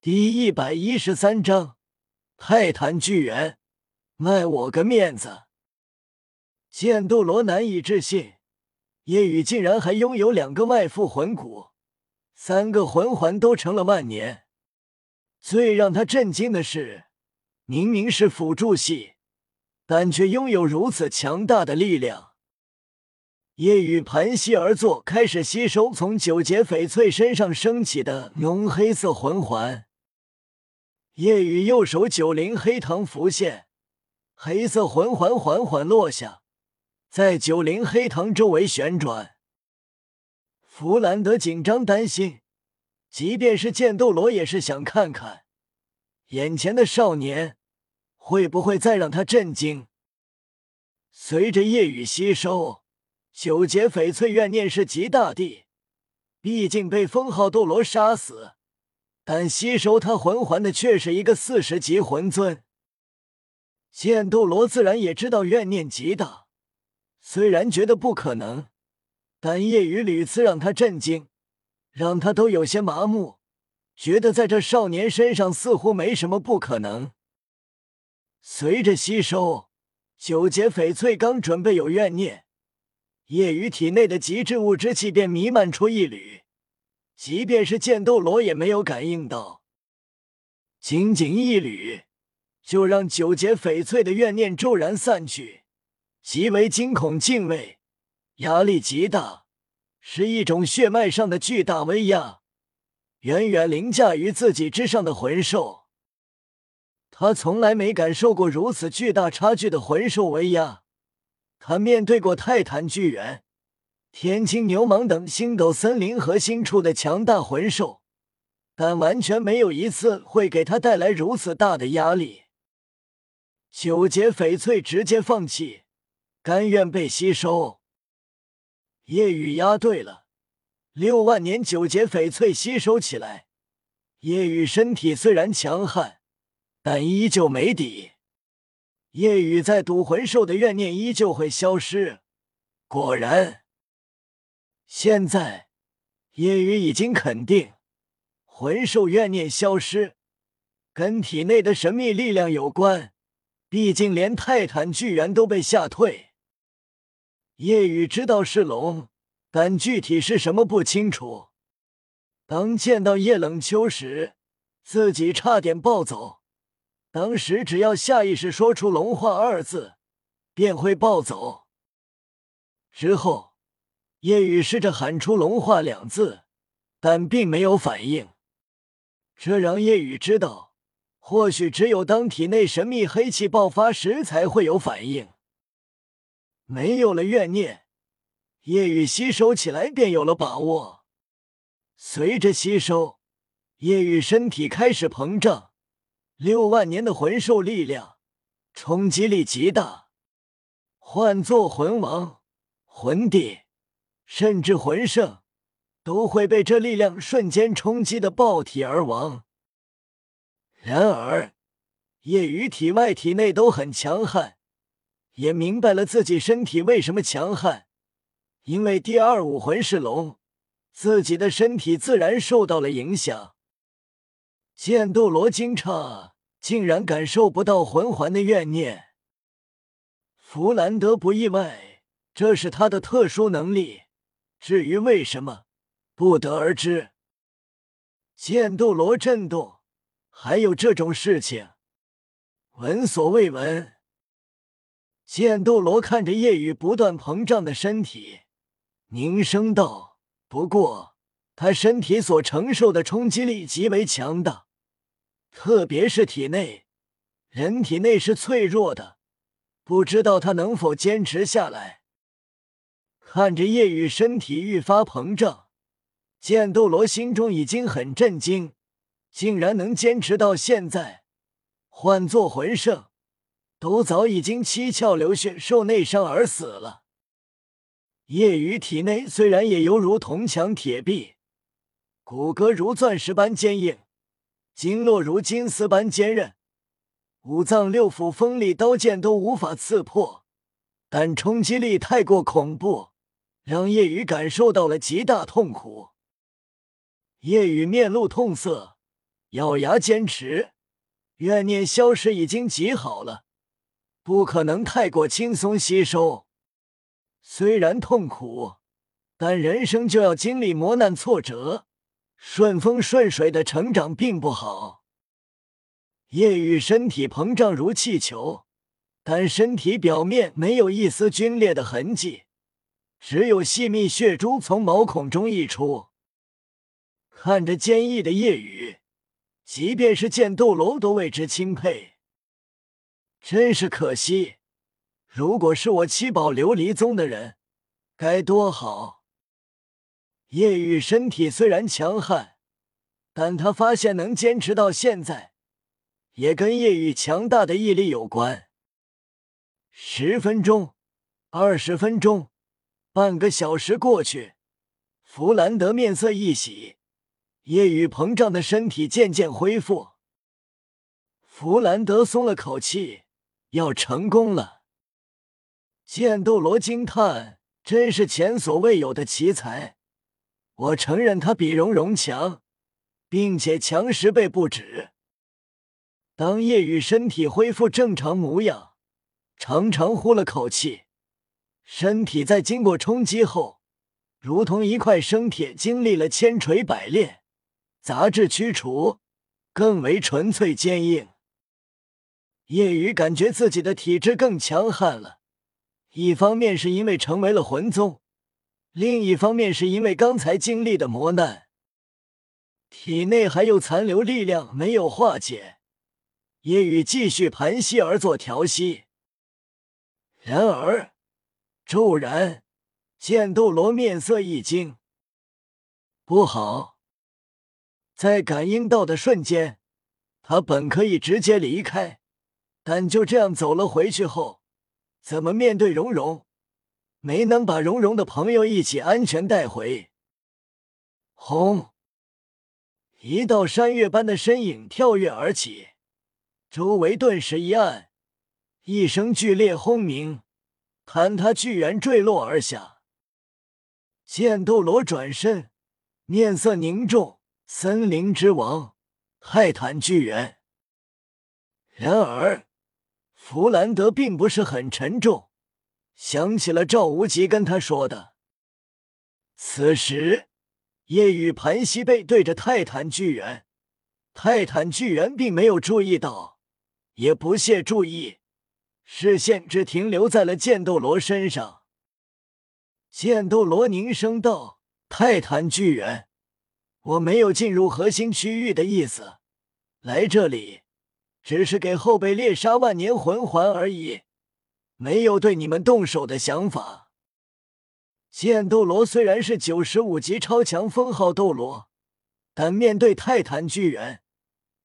第一百一十三章泰坦巨猿，卖我个面子！剑斗罗难以置信，叶雨竟然还拥有两个外附魂骨，三个魂环都成了万年。最让他震惊的是，明明是辅助系，但却拥有如此强大的力量。夜雨盘膝而坐，开始吸收从九节翡翠身上升起的浓黑色魂环。夜雨右手九灵黑藤浮现，黑色魂环缓缓落下，在九灵黑藤周围旋转。弗兰德紧张担心，即便是剑斗罗也是想看看眼前的少年会不会再让他震惊。随着夜雨吸收。九节翡翠怨念是极大地，毕竟被封号斗罗杀死，但吸收他魂环的却是一个四十级魂尊。剑斗罗自然也知道怨念极大，虽然觉得不可能，但夜雨屡次让他震惊，让他都有些麻木，觉得在这少年身上似乎没什么不可能。随着吸收，九节翡翠刚准备有怨念。夜雨体内的极致物之气便弥漫出一缕，即便是剑斗罗也没有感应到。仅仅一缕，就让九节翡翠的怨念骤然散去，极为惊恐敬畏，压力极大，是一种血脉上的巨大威压，远远凌驾于自己之上的魂兽。他从来没感受过如此巨大差距的魂兽威压。他面对过泰坦巨猿、天青牛蟒等星斗森林核心处的强大魂兽，但完全没有一次会给他带来如此大的压力。九节翡翠直接放弃，甘愿被吸收。夜雨压对了，六万年九节翡翠吸收起来，夜雨身体虽然强悍，但依旧没底。夜雨在赌魂兽的怨念依旧会消失。果然，现在夜雨已经肯定，魂兽怨念消失跟体内的神秘力量有关。毕竟连泰坦巨猿都被吓退。夜雨知道是龙，但具体是什么不清楚。当见到叶冷秋时，自己差点暴走。当时只要下意识说出“龙化”二字，便会暴走。之后，叶雨试着喊出“龙化”两字，但并没有反应。这让叶雨知道，或许只有当体内神秘黑气爆发时才会有反应。没有了怨念，叶雨吸收起来便有了把握。随着吸收，叶雨身体开始膨胀。六万年的魂兽力量，冲击力极大，换做魂王、魂帝，甚至魂圣，都会被这力量瞬间冲击的爆体而亡。然而，夜雨体外、体内都很强悍，也明白了自己身体为什么强悍，因为第二武魂是龙，自己的身体自然受到了影响。剑斗罗惊诧，竟然感受不到魂环的怨念。弗兰德不意外，这是他的特殊能力。至于为什么，不得而知。剑斗罗震动，还有这种事情，闻所未闻。剑斗罗看着夜雨不断膨胀的身体，凝声道：“不过，他身体所承受的冲击力极为强大。”特别是体内，人体内是脆弱的，不知道他能否坚持下来。看着夜雨身体愈发膨胀，剑斗罗心中已经很震惊，竟然能坚持到现在。换做魂圣，都早已经七窍流血、受内伤而死了。夜雨体内虽然也犹如铜墙铁壁，骨骼如钻石般坚硬。经络如金丝般坚韧，五脏六腑锋利刀剑都无法刺破，但冲击力太过恐怖，让叶雨感受到了极大痛苦。叶雨面露痛色，咬牙坚持，怨念消失已经极好了，不可能太过轻松吸收。虽然痛苦，但人生就要经历磨难挫折，顺风顺水的成长并不好。夜雨身体膨胀如气球，但身体表面没有一丝皲裂的痕迹，只有细密血珠从毛孔中溢出。看着坚毅的夜雨，即便是剑斗罗都为之钦佩。真是可惜。如果是我七宝琉璃宗的人，该多好！叶雨身体虽然强悍，但他发现能坚持到现在，也跟叶雨强大的毅力有关。十分钟，二十分钟，半个小时过去，弗兰德面色一喜，夜雨膨胀的身体渐渐恢复。弗兰德松了口气，要成功了。剑斗罗惊叹：“真是前所未有的奇才！我承认他比蓉蓉强，并且强十倍不止。”当夜雨身体恢复正常模样，长长呼了口气，身体在经过冲击后，如同一块生铁，经历了千锤百炼，杂质驱除，更为纯粹坚硬。夜雨感觉自己的体质更强悍了。一方面是因为成为了魂宗，另一方面是因为刚才经历的磨难，体内还有残留力量没有化解。夜雨继续盘膝而坐调息。然而，骤然，剑斗罗面色一惊，不好！在感应到的瞬间，他本可以直接离开，但就这样走了回去后。怎么面对蓉蓉？没能把蓉蓉的朋友一起安全带回。轰！一道山岳般的身影跳跃而起，周围顿时一暗，一声剧烈轰鸣，坍塌巨猿坠落而下。剑斗罗转身，面色凝重：“森林之王，泰坦巨猿。”然而。弗兰德并不是很沉重，想起了赵无极跟他说的。此时，夜雨盘膝背对着泰坦巨猿，泰坦巨猿并没有注意到，也不屑注意，视线只停留在了剑斗罗身上。剑斗罗凝声道：“泰坦巨猿，我没有进入核心区域的意思，来这里。”只是给后辈猎杀万年魂环而已，没有对你们动手的想法。剑斗罗虽然是九十五级超强封号斗罗，但面对泰坦巨猿，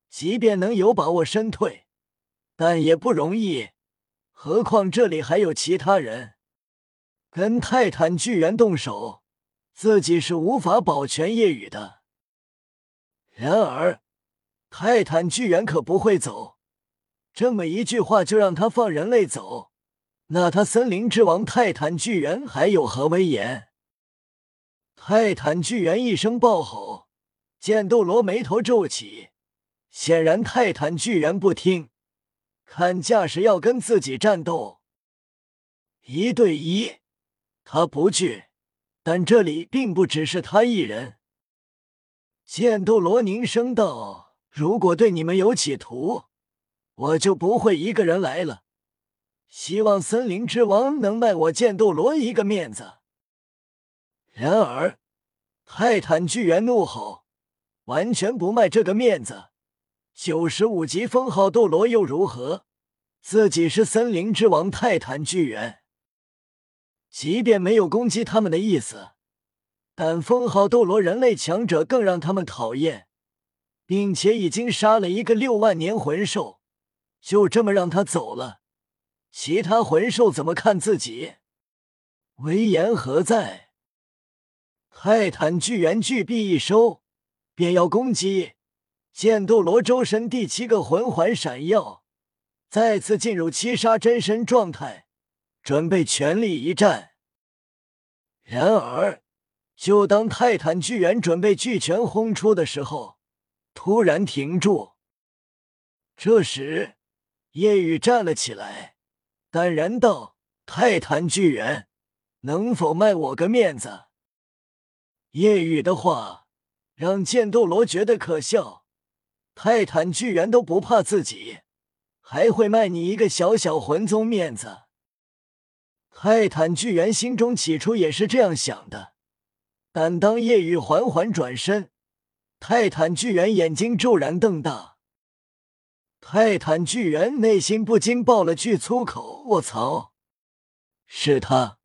即便能有把握身退，但也不容易。何况这里还有其他人，跟泰坦巨猿动手，自己是无法保全夜雨的。然而。泰坦巨猿可不会走，这么一句话就让他放人类走，那他森林之王泰坦巨猿还有何威严？泰坦巨猿一声暴吼，剑斗罗眉头皱起，显然泰坦巨猿不听，看架势要跟自己战斗。一对一，他不惧，但这里并不只是他一人。剑斗罗凝声道。如果对你们有企图，我就不会一个人来了。希望森林之王能卖我剑斗罗一个面子。然而，泰坦巨猿怒吼：“完全不卖这个面子！九十五级封号斗罗又如何？自己是森林之王泰坦巨猿，即便没有攻击他们的意思，但封号斗罗人类强者更让他们讨厌。”并且已经杀了一个六万年魂兽，就这么让他走了，其他魂兽怎么看自己？威严何在？泰坦巨猿巨臂一收，便要攻击。剑斗罗周身第七个魂环闪耀，再次进入七杀真身状态，准备全力一战。然而，就当泰坦巨猿准备巨拳轰出的时候，突然停住。这时，夜雨站了起来，淡然道：“泰坦巨猿，能否卖我个面子？”夜雨的话让剑斗罗觉得可笑。泰坦巨猿都不怕自己，还会卖你一个小小魂宗面子？泰坦巨猿心中起初也是这样想的，但当叶雨缓缓转身，泰坦巨猿眼睛骤然瞪大。泰坦巨猿内心不禁爆了句粗口：“我操！是他！”